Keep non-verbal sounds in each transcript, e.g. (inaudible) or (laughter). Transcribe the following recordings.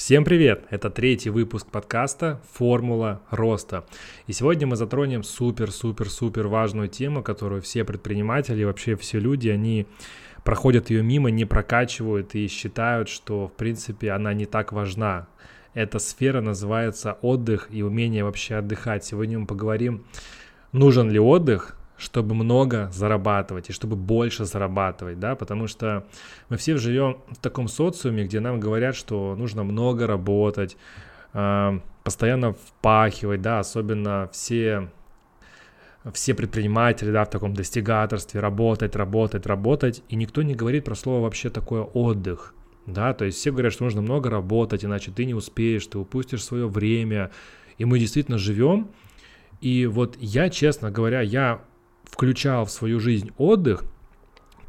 Всем привет! Это третий выпуск подкаста «Формула роста». И сегодня мы затронем супер-супер-супер важную тему, которую все предприниматели, вообще все люди, они проходят ее мимо, не прокачивают и считают, что, в принципе, она не так важна. Эта сфера называется отдых и умение вообще отдыхать. Сегодня мы поговорим, нужен ли отдых, чтобы много зарабатывать и чтобы больше зарабатывать, да, потому что мы все живем в таком социуме, где нам говорят, что нужно много работать, э, постоянно впахивать, да, особенно все все предприниматели, да, в таком достигаторстве, работать, работать, работать, и никто не говорит про слово вообще такое отдых, да, то есть все говорят, что нужно много работать, иначе ты не успеешь, ты упустишь свое время, и мы действительно живем, и вот я, честно говоря, я включал в свою жизнь отдых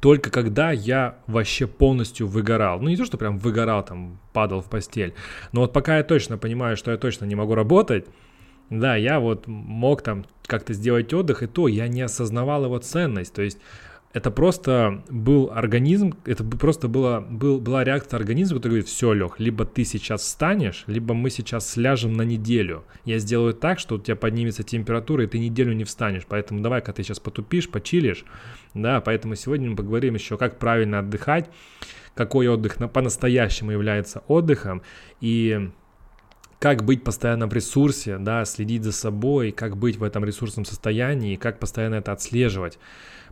только когда я вообще полностью выгорал. Ну, не то, что прям выгорал, там, падал в постель. Но вот пока я точно понимаю, что я точно не могу работать, да, я вот мог там как-то сделать отдых, и то я не осознавал его ценность. То есть это просто был организм, это просто была, был, была реакция организма, который говорит, все, Лех, либо ты сейчас встанешь, либо мы сейчас сляжем на неделю. Я сделаю так, что у тебя поднимется температура, и ты неделю не встанешь. Поэтому давай-ка ты сейчас потупишь, почилишь. Да, поэтому сегодня мы поговорим еще, как правильно отдыхать, какой отдых по-настоящему является отдыхом, и как быть постоянно в ресурсе, да, следить за собой, как быть в этом ресурсном состоянии, как постоянно это отслеживать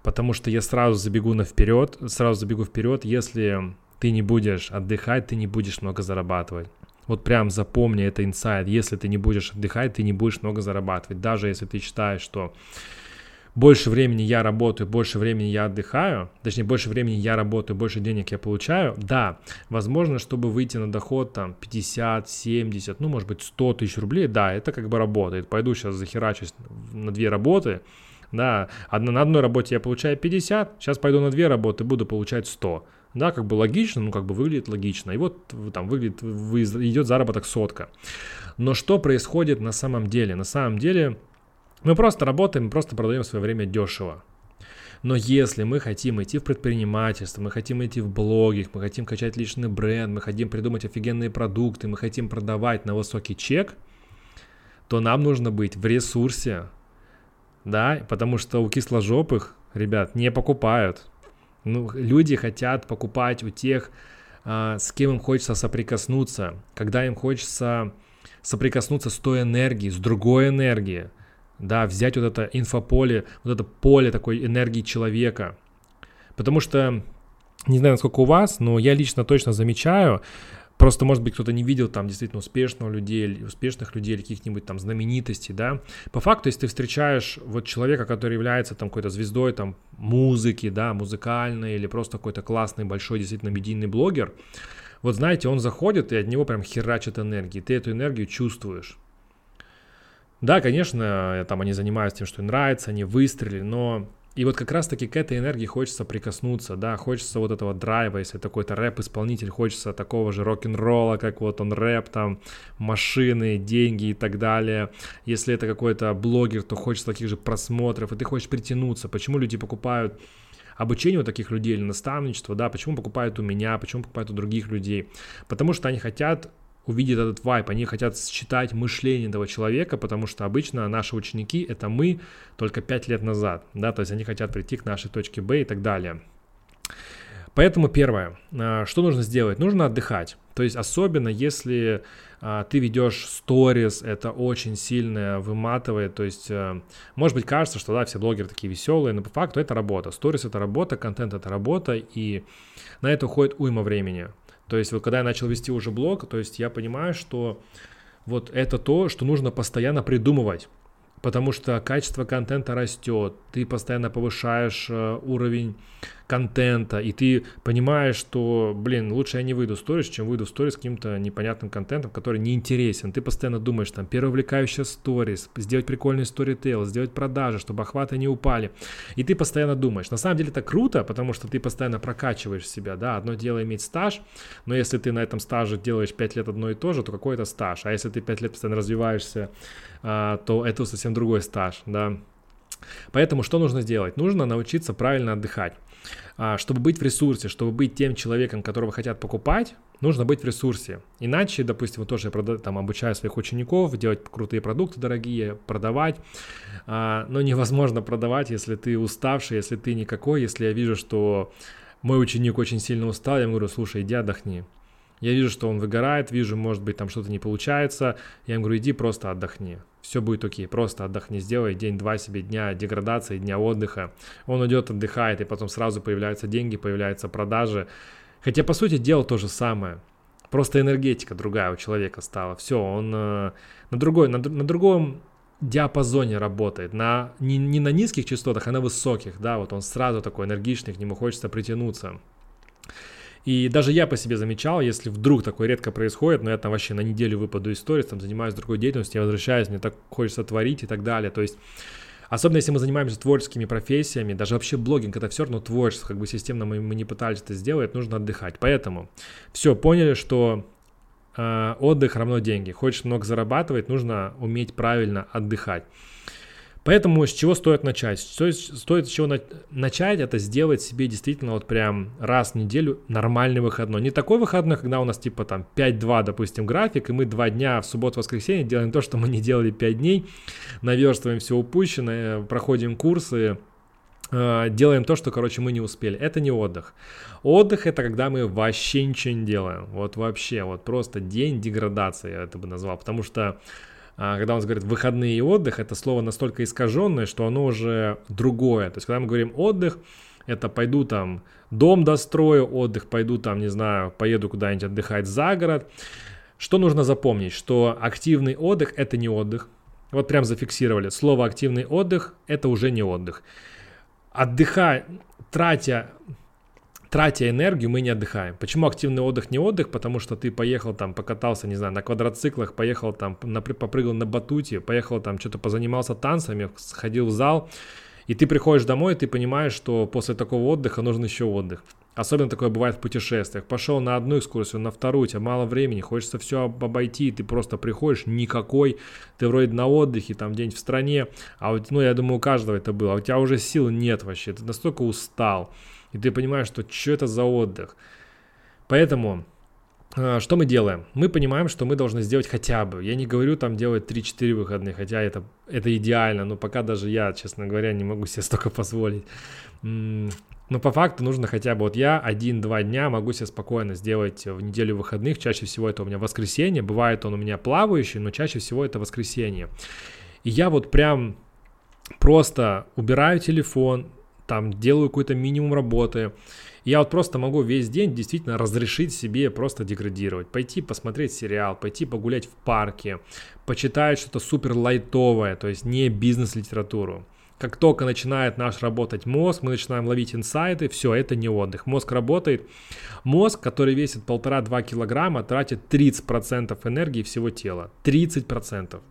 потому что я сразу забегу на вперед, сразу забегу вперед, если ты не будешь отдыхать, ты не будешь много зарабатывать. Вот прям запомни это инсайд. Если ты не будешь отдыхать, ты не будешь много зарабатывать. Даже если ты считаешь, что больше времени я работаю, больше времени я отдыхаю, точнее, больше времени я работаю, больше денег я получаю, да, возможно, чтобы выйти на доход там 50, 70, ну, может быть, 100 тысяч рублей, да, это как бы работает. Пойду сейчас захерачусь на две работы, да, одна, на одной работе я получаю 50, сейчас пойду на две работы, буду получать 100. Да, как бы логично, ну как бы выглядит логично. И вот там выглядит, идет заработок сотка. Но что происходит на самом деле? На самом деле мы просто работаем, просто продаем свое время дешево. Но если мы хотим идти в предпринимательство, мы хотим идти в блоги, мы хотим качать личный бренд, мы хотим придумать офигенные продукты, мы хотим продавать на высокий чек, то нам нужно быть в ресурсе, да, потому что у кисложопых, ребят, не покупают. Ну, люди хотят покупать у тех, а, с кем им хочется соприкоснуться, когда им хочется соприкоснуться с той энергией, с другой энергией, да, взять вот это инфополе, вот это поле такой энергии человека. Потому что, не знаю, насколько у вас, но я лично точно замечаю, Просто, может быть, кто-то не видел там действительно успешного людей, успешных людей каких-нибудь там знаменитостей, да. По факту, если ты встречаешь вот человека, который является там какой-то звездой там музыки, да, музыкальной или просто какой-то классный, большой, действительно медийный блогер, вот знаете, он заходит, и от него прям херачит энергии. Ты эту энергию чувствуешь. Да, конечно, там они занимаются тем, что им нравится, они выстрелили, но и вот как раз-таки к этой энергии хочется прикоснуться, да, хочется вот этого драйва, если такой-то рэп-исполнитель, хочется такого же рок-н-ролла, как вот он рэп, там, машины, деньги и так далее. Если это какой-то блогер, то хочется таких же просмотров, и ты хочешь притянуться. Почему люди покупают обучение у таких людей или наставничество, да, почему покупают у меня, почему покупают у других людей? Потому что они хотят увидят этот вайп, они хотят считать мышление этого человека, потому что обычно наши ученики — это мы только 5 лет назад, да, то есть они хотят прийти к нашей точке Б и так далее. Поэтому первое, а, что нужно сделать? Нужно отдыхать. То есть особенно если а, ты ведешь сторис, это очень сильно выматывает. То есть, а, может быть, кажется, что да, все блогеры такие веселые, но по факту это работа. Сторис это работа, контент это работа, и на это уходит уйма времени. То есть вот когда я начал вести уже блог, то есть я понимаю, что вот это то, что нужно постоянно придумывать потому что качество контента растет, ты постоянно повышаешь э, уровень контента, и ты понимаешь, что, блин, лучше я не выйду в сторис, чем выйду в сторис с каким-то непонятным контентом, который не интересен. Ты постоянно думаешь, там, первовлекающая сторис, сделать прикольный сторитейл, сделать продажи, чтобы охваты не упали. И ты постоянно думаешь. На самом деле это круто, потому что ты постоянно прокачиваешь себя, да, одно дело иметь стаж, но если ты на этом стаже делаешь 5 лет одно и то же, то какой это стаж? А если ты 5 лет постоянно развиваешься, а, то это совсем другой стаж, да. Поэтому что нужно сделать? Нужно научиться правильно отдыхать. А, чтобы быть в ресурсе, чтобы быть тем человеком, которого хотят покупать, нужно быть в ресурсе. Иначе, допустим, вот тоже я там, обучаю своих учеников делать крутые продукты дорогие, продавать. А, но невозможно продавать, если ты уставший, если ты никакой, если я вижу, что мой ученик очень сильно устал, я ему говорю, слушай, иди отдохни. Я вижу, что он выгорает, вижу, может быть, там что-то не получается. Я ему говорю, иди просто отдохни. Все будет окей, просто отдохни, сделай день-два себе дня деградации, дня отдыха. Он идет, отдыхает, и потом сразу появляются деньги, появляются продажи. Хотя, по сути, делал то же самое. Просто энергетика другая у человека стала. Все, он э, на, другой, на, на другом диапазоне работает, на, не, не на низких частотах, а на высоких, да, вот он сразу такой энергичный, к нему хочется притянуться. И даже я по себе замечал, если вдруг такое редко происходит, но я там вообще на неделю выпаду из сторис, там занимаюсь другой деятельностью, я возвращаюсь, мне так хочется творить и так далее. То есть Особенно если мы занимаемся творческими профессиями, даже вообще блогинг это все равно творчество, как бы системно мы, мы не пытались это сделать, нужно отдыхать. Поэтому все, поняли, что э, отдых равно деньги. Хочешь много зарабатывать, нужно уметь правильно отдыхать. Поэтому с чего стоит начать? Стоит, стоит с чего на, начать, это сделать себе действительно вот прям раз в неделю нормальный выходной. Не такой выходной, когда у нас типа там 5-2, допустим, график, и мы два дня в субботу-воскресенье делаем то, что мы не делали 5 дней, наверстываем все упущенное, проходим курсы, э, делаем то, что, короче, мы не успели. Это не отдых. Отдых это когда мы вообще ничего не делаем. Вот вообще, вот просто день деградации я это бы назвал. Потому что а, когда он говорит выходные и отдых, это слово настолько искаженное, что оно уже другое. То есть, когда мы говорим отдых, это пойду там дом дострою, отдых, пойду там, не знаю, поеду куда-нибудь отдыхать за город. Что нужно запомнить? Что активный отдых – это не отдых. Вот прям зафиксировали. Слово «активный отдых» – это уже не отдых. Отдыхая, тратя тратя энергию, мы не отдыхаем. Почему активный отдых не отдых? Потому что ты поехал там, покатался, не знаю, на квадроциклах, поехал там, на, попрыгал на батуте, поехал там, что-то позанимался танцами, сходил в зал, и ты приходишь домой, и ты понимаешь, что после такого отдыха нужен еще отдых. Особенно такое бывает в путешествиях. Пошел на одну экскурсию, на вторую, у тебя мало времени, хочется все обойти, и ты просто приходишь, никакой, ты вроде на отдыхе, там день в стране, а вот, ну, я думаю, у каждого это было, а у тебя уже сил нет вообще, ты настолько устал, и ты понимаешь, что что это за отдых. Поэтому а, что мы делаем? Мы понимаем, что мы должны сделать хотя бы. Я не говорю там делать 3-4 выходных, хотя это, это идеально, но пока даже я, честно говоря, не могу себе столько (laughs) позволить. Но по факту нужно хотя бы, вот я один-два дня могу себе спокойно сделать в неделю выходных, чаще всего это у меня воскресенье, бывает он у меня плавающий, но чаще всего это воскресенье. И я вот прям просто убираю телефон, там делаю какой-то минимум работы. Я вот просто могу весь день действительно разрешить себе просто деградировать. Пойти посмотреть сериал, пойти погулять в парке, почитать что-то супер лайтовое, то есть не бизнес-литературу. Как только начинает наш работать мозг, мы начинаем ловить инсайты, все, это не отдых. Мозг работает. Мозг, который весит 1,5-2 килограмма, тратит 30% энергии всего тела. 30%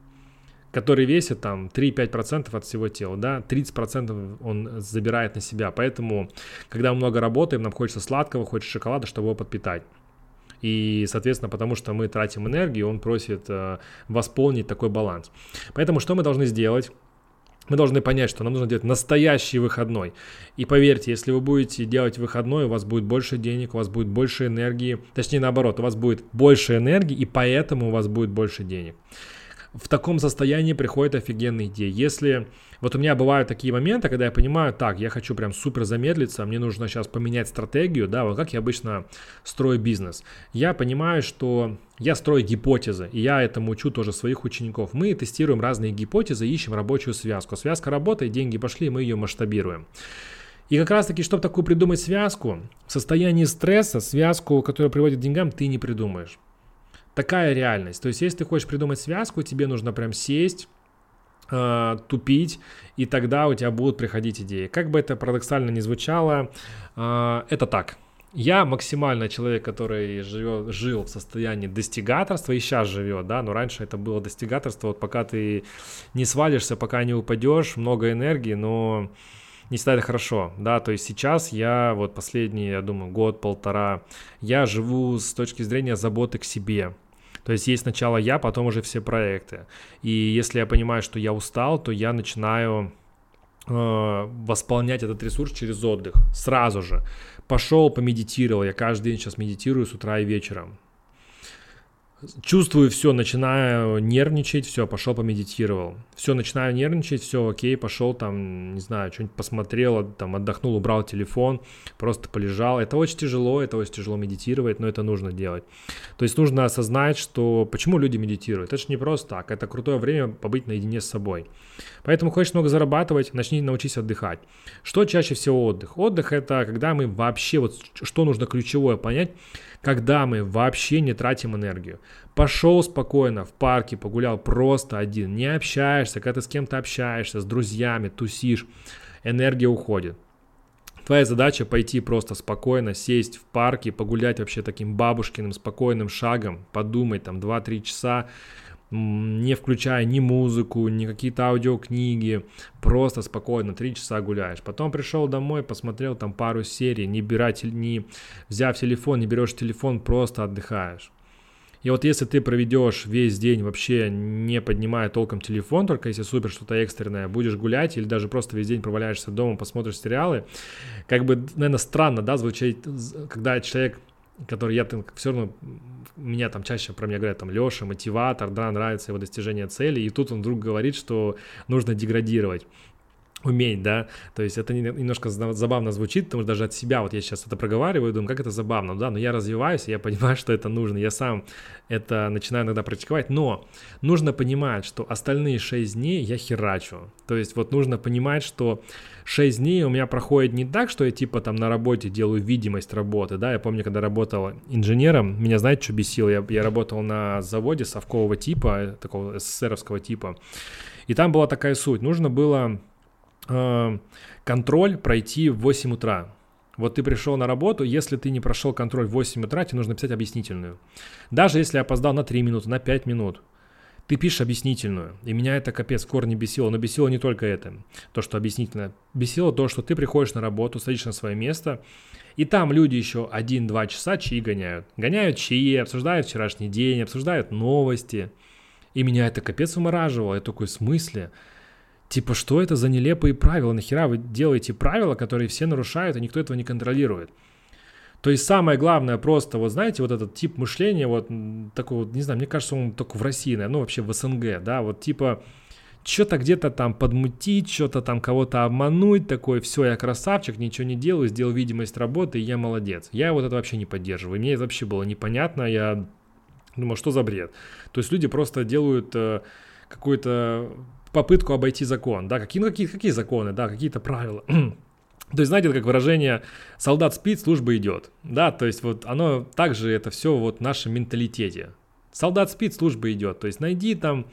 который весит там 3-5% от всего тела, да, 30% он забирает на себя, поэтому, когда мы много работаем, нам хочется сладкого, хочется шоколада, чтобы его подпитать. И, соответственно, потому что мы тратим энергию, он просит э, восполнить такой баланс. Поэтому что мы должны сделать? Мы должны понять, что нам нужно делать настоящий выходной. И поверьте, если вы будете делать выходной, у вас будет больше денег, у вас будет больше энергии. Точнее, наоборот, у вас будет больше энергии, и поэтому у вас будет больше денег в таком состоянии приходит офигенная идея. Если вот у меня бывают такие моменты, когда я понимаю, так, я хочу прям супер замедлиться, мне нужно сейчас поменять стратегию, да, вот как я обычно строю бизнес. Я понимаю, что я строю гипотезы, и я этому учу тоже своих учеников. Мы тестируем разные гипотезы, ищем рабочую связку. Связка работает, деньги пошли, мы ее масштабируем. И как раз таки, чтобы такую придумать связку, в состоянии стресса, связку, которая приводит к деньгам, ты не придумаешь такая реальность. То есть, если ты хочешь придумать связку, тебе нужно прям сесть, э, тупить, и тогда у тебя будут приходить идеи. Как бы это парадоксально не звучало, э, это так. Я максимально человек, который живет, жил в состоянии достигаторства и сейчас живет, да, но раньше это было достигаторство, вот пока ты не свалишься, пока не упадешь, много энергии, но не всегда это хорошо, да, то есть сейчас я вот последний, я думаю, год-полтора, я живу с точки зрения заботы к себе, то есть есть сначала я, потом уже все проекты. И если я понимаю, что я устал, то я начинаю восполнять этот ресурс через отдых. Сразу же. Пошел, помедитировал. Я каждый день сейчас медитирую с утра и вечером чувствую все, начинаю нервничать, все, пошел помедитировал. Все, начинаю нервничать, все, окей, пошел там, не знаю, что-нибудь посмотрел, там отдохнул, убрал телефон, просто полежал. Это очень тяжело, это очень тяжело медитировать, но это нужно делать. То есть нужно осознать, что почему люди медитируют. Это же не просто так, это крутое время побыть наедине с собой. Поэтому хочешь много зарабатывать, начни научись отдыхать. Что чаще всего отдых? Отдых это когда мы вообще, вот что нужно ключевое понять, когда мы вообще не тратим энергию. Пошел спокойно в парке, погулял просто один, не общаешься, когда ты с кем-то общаешься, с друзьями, тусишь, энергия уходит. Твоя задача пойти просто спокойно, сесть в парке, погулять вообще таким бабушкиным спокойным шагом, подумать там 2-3 часа, не включая ни музыку, ни какие-то аудиокниги, просто спокойно, три часа гуляешь. Потом пришел домой, посмотрел там пару серий, не, брать, не взяв телефон, не берешь телефон, просто отдыхаешь. И вот если ты проведешь весь день вообще не поднимая толком телефон, только если супер что-то экстренное, будешь гулять или даже просто весь день проваляешься дома, посмотришь сериалы, как бы, наверное, странно, да, звучит, когда человек который я там все равно, меня там чаще про меня говорят, там, Леша, мотиватор, да, нравится его достижение цели, и тут он вдруг говорит, что нужно деградировать уметь, да, то есть это немножко забавно звучит, потому что даже от себя, вот я сейчас это проговариваю, думаю, как это забавно, да, но я развиваюсь, я понимаю, (laughs) что это нужно, я сам это начинаю иногда практиковать, но нужно понимать, что остальные 6 дней я херачу, то есть вот нужно понимать, что 6 дней у меня проходит не так, что я типа там на работе делаю видимость работы, да, я помню, когда работал инженером, меня знаете, что бесило, я, я работал на заводе совкового типа, такого СССРовского типа, и там была такая суть, нужно было Э, контроль пройти в 8 утра. Вот ты пришел на работу, если ты не прошел контроль в 8 утра, тебе нужно писать объяснительную. Даже если я опоздал на 3 минуты, на 5 минут, ты пишешь объяснительную. И меня это капец корни бесило. Но бесило не только это, то, что объяснительное. Бесило то, что ты приходишь на работу, садишься на свое место, и там люди еще 1-2 часа чаи гоняют. Гоняют чаи, обсуждают вчерашний день, обсуждают новости. И меня это капец умораживало. Я такой, в смысле? Типа, что это за нелепые правила? Нахера вы делаете правила, которые все нарушают, и никто этого не контролирует? То есть самое главное просто, вот знаете, вот этот тип мышления, вот такой вот, не знаю, мне кажется, он только в России, ну вообще в СНГ, да, вот типа что-то где-то там подмутить, что-то там кого-то обмануть, такой, все, я красавчик, ничего не делаю, сделал видимость работы, и я молодец. Я вот это вообще не поддерживаю, мне это вообще было непонятно, я думал, что за бред. То есть люди просто делают э, какой-то попытку обойти закон, да, какие, ну, какие, какие законы, да, какие-то правила. (clears throat) То есть, знаете, как выражение «солдат спит, служба идет», да, то есть вот оно также это все вот в нашем менталитете. Солдат спит, служба идет, то есть найди там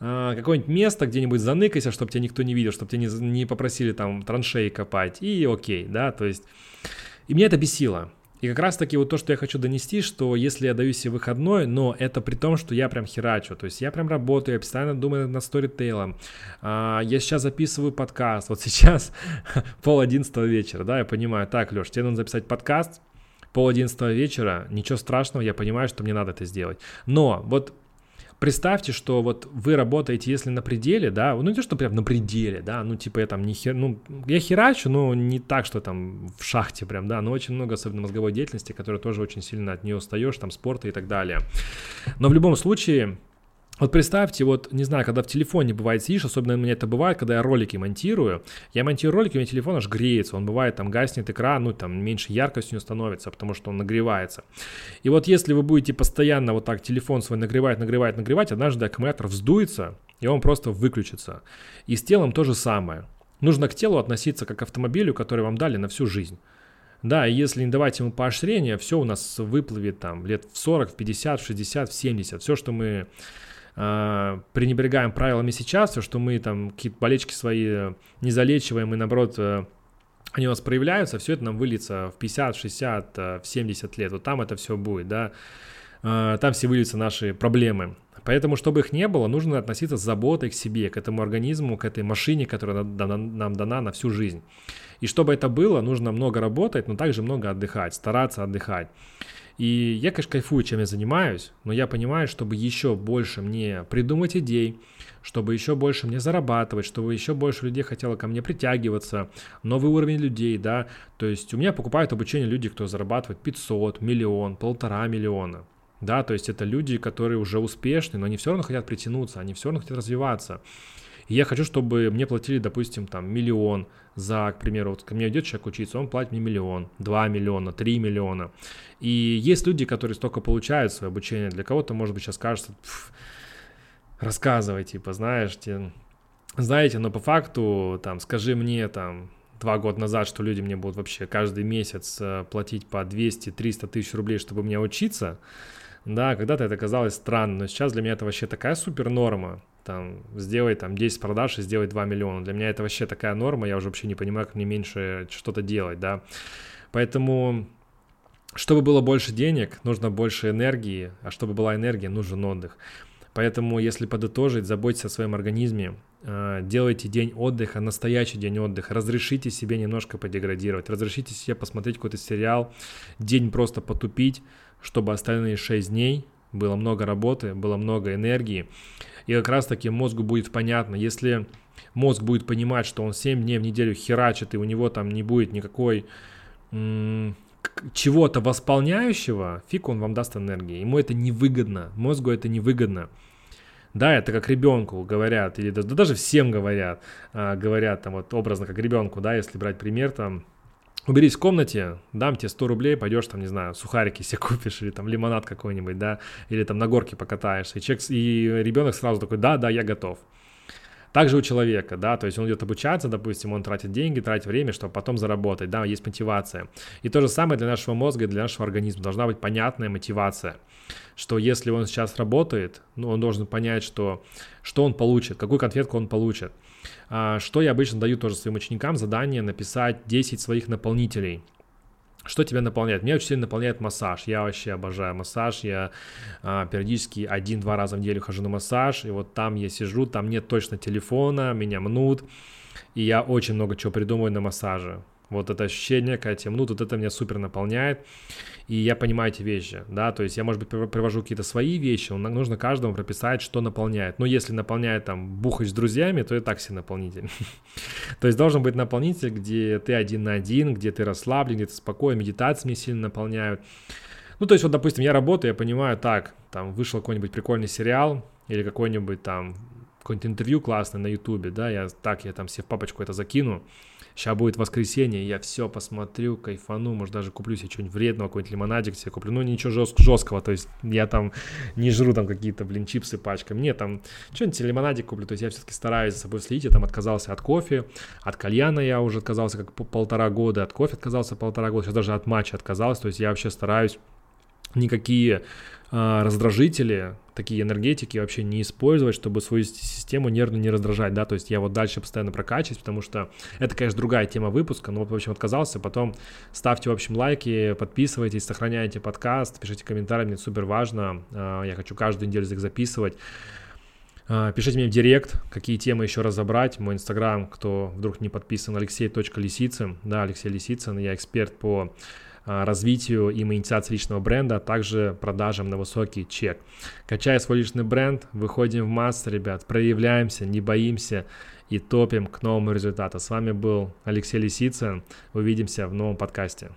э, какое-нибудь место, где-нибудь заныкайся, чтобы тебя никто не видел, чтобы тебя не, не попросили там траншеи копать, и окей, да, то есть... И меня это бесило. И как раз таки вот то, что я хочу донести, что если я даю себе выходной, но это при том, что я прям херачу, то есть я прям работаю, я постоянно думаю над сторитейлом, а, я сейчас записываю подкаст, вот (laughs) сейчас пол одиннадцатого вечера, да, я понимаю, так, Леш, тебе нужно записать подкаст, пол одиннадцатого вечера, ничего страшного, я понимаю, что мне надо это сделать. Но вот представьте, что вот вы работаете, если на пределе, да, ну не то, что прям на пределе, да, ну типа я там не хер, ну я херачу, но не так, что там в шахте прям, да, но очень много особенно мозговой деятельности, которая тоже очень сильно от нее устаешь, там спорта и так далее. Но в любом случае, вот представьте, вот, не знаю, когда в телефоне бывает сидишь, особенно у меня это бывает, когда я ролики монтирую, я монтирую ролики, у меня телефон аж греется, он бывает, там гаснет экран, ну, там меньше яркость у него становится, потому что он нагревается. И вот если вы будете постоянно вот так телефон свой нагревать, нагревать, нагревать, однажды аккумулятор вздуется, и он просто выключится. И с телом то же самое. Нужно к телу относиться как к автомобилю, который вам дали на всю жизнь. Да, и если не давать ему поощрения, все у нас выплывет там лет в 40, в 50, в 60, в 70. Все, что мы э, пренебрегаем правилами сейчас, все, что мы там какие-то болечки свои э, не залечиваем и наоборот э, они у нас проявляются, все это нам выльется в 50, 60, э, в 70 лет. Вот там это все будет, да. Э, там все выльются наши проблемы. Поэтому, чтобы их не было, нужно относиться с заботой к себе, к этому организму, к этой машине, которая нам дана на всю жизнь. И чтобы это было, нужно много работать, но также много отдыхать, стараться отдыхать. И я, конечно, кайфую, чем я занимаюсь, но я понимаю, чтобы еще больше мне придумать идей, чтобы еще больше мне зарабатывать, чтобы еще больше людей хотело ко мне притягиваться, новый уровень людей, да, то есть у меня покупают обучение люди, кто зарабатывает 500, миллион, полтора миллиона, да, то есть это люди, которые уже успешны, но они все равно хотят притянуться, они все равно хотят развиваться. И я хочу, чтобы мне платили, допустим, там миллион за, к примеру, вот ко мне идет человек учиться, он платит мне миллион, два миллиона, три миллиона. И есть люди, которые столько получают свое обучение. Для кого-то, может быть, сейчас кажется, рассказывай, типа, знаешь, те, знаете, но по факту, там, скажи мне, там, два года назад, что люди мне будут вообще каждый месяц э, платить по 200-300 тысяч рублей, чтобы мне учиться, да, когда-то это казалось странно, но сейчас для меня это вообще такая супер норма, там, сделай там 10 продаж и сделай 2 миллиона, для меня это вообще такая норма, я уже вообще не понимаю, как мне меньше что-то делать, да, поэтому чтобы было больше денег, нужно больше энергии, а чтобы была энергия, нужен отдых. Поэтому, если подытожить, заботьтесь о своем организме, э, делайте день отдыха, настоящий день отдыха, разрешите себе немножко подеградировать, разрешите себе посмотреть какой-то сериал, день просто потупить, чтобы остальные 6 дней было много работы, было много энергии. И как раз таки мозгу будет понятно, если мозг будет понимать, что он 7 дней в неделю херачит, и у него там не будет никакой чего-то восполняющего, фиг он вам даст энергии. Ему это невыгодно, мозгу это невыгодно. Да, это как ребенку говорят, или да даже всем говорят, а, говорят там вот образно как ребенку, да, если брать пример там, уберись в комнате, дам тебе 100 рублей, пойдешь там, не знаю, сухарики себе (laughs) купишь, или там лимонад какой-нибудь, да, или там на горке покатаешься, и, человек, и ребенок сразу такой, да, да, я готов. Также у человека, да, то есть он идет обучаться, допустим, он тратит деньги, тратит время, чтобы потом заработать, да, есть мотивация. И то же самое для нашего мозга и для нашего организма. Должна быть понятная мотивация, что если он сейчас работает, ну, он должен понять, что, что он получит, какую конфетку он получит. А, что я обычно даю тоже своим ученикам, задание написать 10 своих наполнителей – что тебя наполняет? Меня очень сильно наполняет массаж. Я вообще обожаю массаж. Я а, периодически один-два раза в неделю хожу на массаж. И вот там я сижу, там нет точно телефона, меня мнут. И я очень много чего придумываю на массаже. Вот это ощущение, когда темнут, вот это меня супер наполняет. И я понимаю эти вещи, да, то есть я, может быть, привожу какие-то свои вещи, нужно каждому прописать, что наполняет. Но если наполняет там бухать с друзьями, то и так себе наполнитель. (laughs) то есть должен быть наполнитель, где ты один на один, где ты расслаблен, где ты спокоен, медитации меня сильно наполняют. Ну, то есть вот, допустим, я работаю, я понимаю, так, там вышел какой-нибудь прикольный сериал или какой-нибудь там какое-нибудь интервью классное на ютубе, да, я так, я там себе в папочку это закину, Сейчас будет воскресенье, я все посмотрю, кайфану, может даже куплю себе что-нибудь вредного, какой-нибудь лимонадик себе куплю, ну ничего жест, жесткого, то есть я там не жру там какие-то, блин, чипсы пачками, мне там что-нибудь лимонадик куплю, то есть я все-таки стараюсь за собой следить, я там отказался от кофе, от кальяна я уже отказался как полтора года, от кофе отказался полтора года, сейчас даже от матча отказался, то есть я вообще стараюсь никакие раздражители, такие энергетики вообще не использовать, чтобы свою систему нервно не раздражать, да, то есть я вот дальше постоянно прокачиваюсь, потому что это, конечно, другая тема выпуска, но вот, в общем, отказался, потом ставьте, в общем, лайки, подписывайтесь, сохраняйте подкаст, пишите комментарии, мне супер важно, а, я хочу каждую неделю их записывать, а, Пишите мне в директ, какие темы еще разобрать. Мой инстаграм, кто вдруг не подписан, алексей.лисицын. Да, Алексей Лисицын, я эксперт по а, развитию и монетизации личного бренда, а также продажам на высокий чек. Качая свой личный бренд, выходим в массы, ребят, проявляемся, не боимся и топим к новому результату. С вами был Алексей Лисицын. Увидимся в новом подкасте.